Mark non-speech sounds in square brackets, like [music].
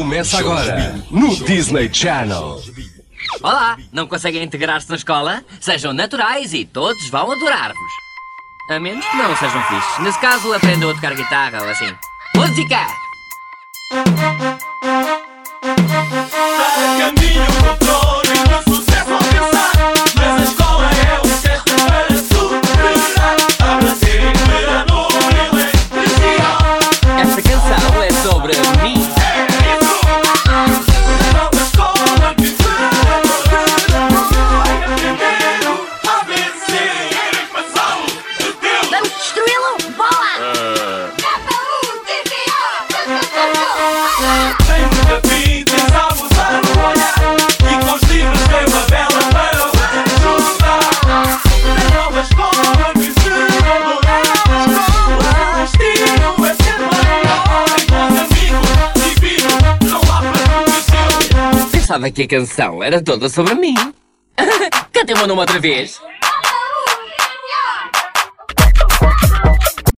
Começa agora no Disney Channel. Olá, não conseguem integrar-se na escola? Sejam naturais e todos vão adorar-vos. A menos que não sejam fixes. Nesse caso, aprendam a tocar guitarra ou assim. Música! Pensava que a canção era toda sobre mim. [laughs] Cantei o meu nome outra vez.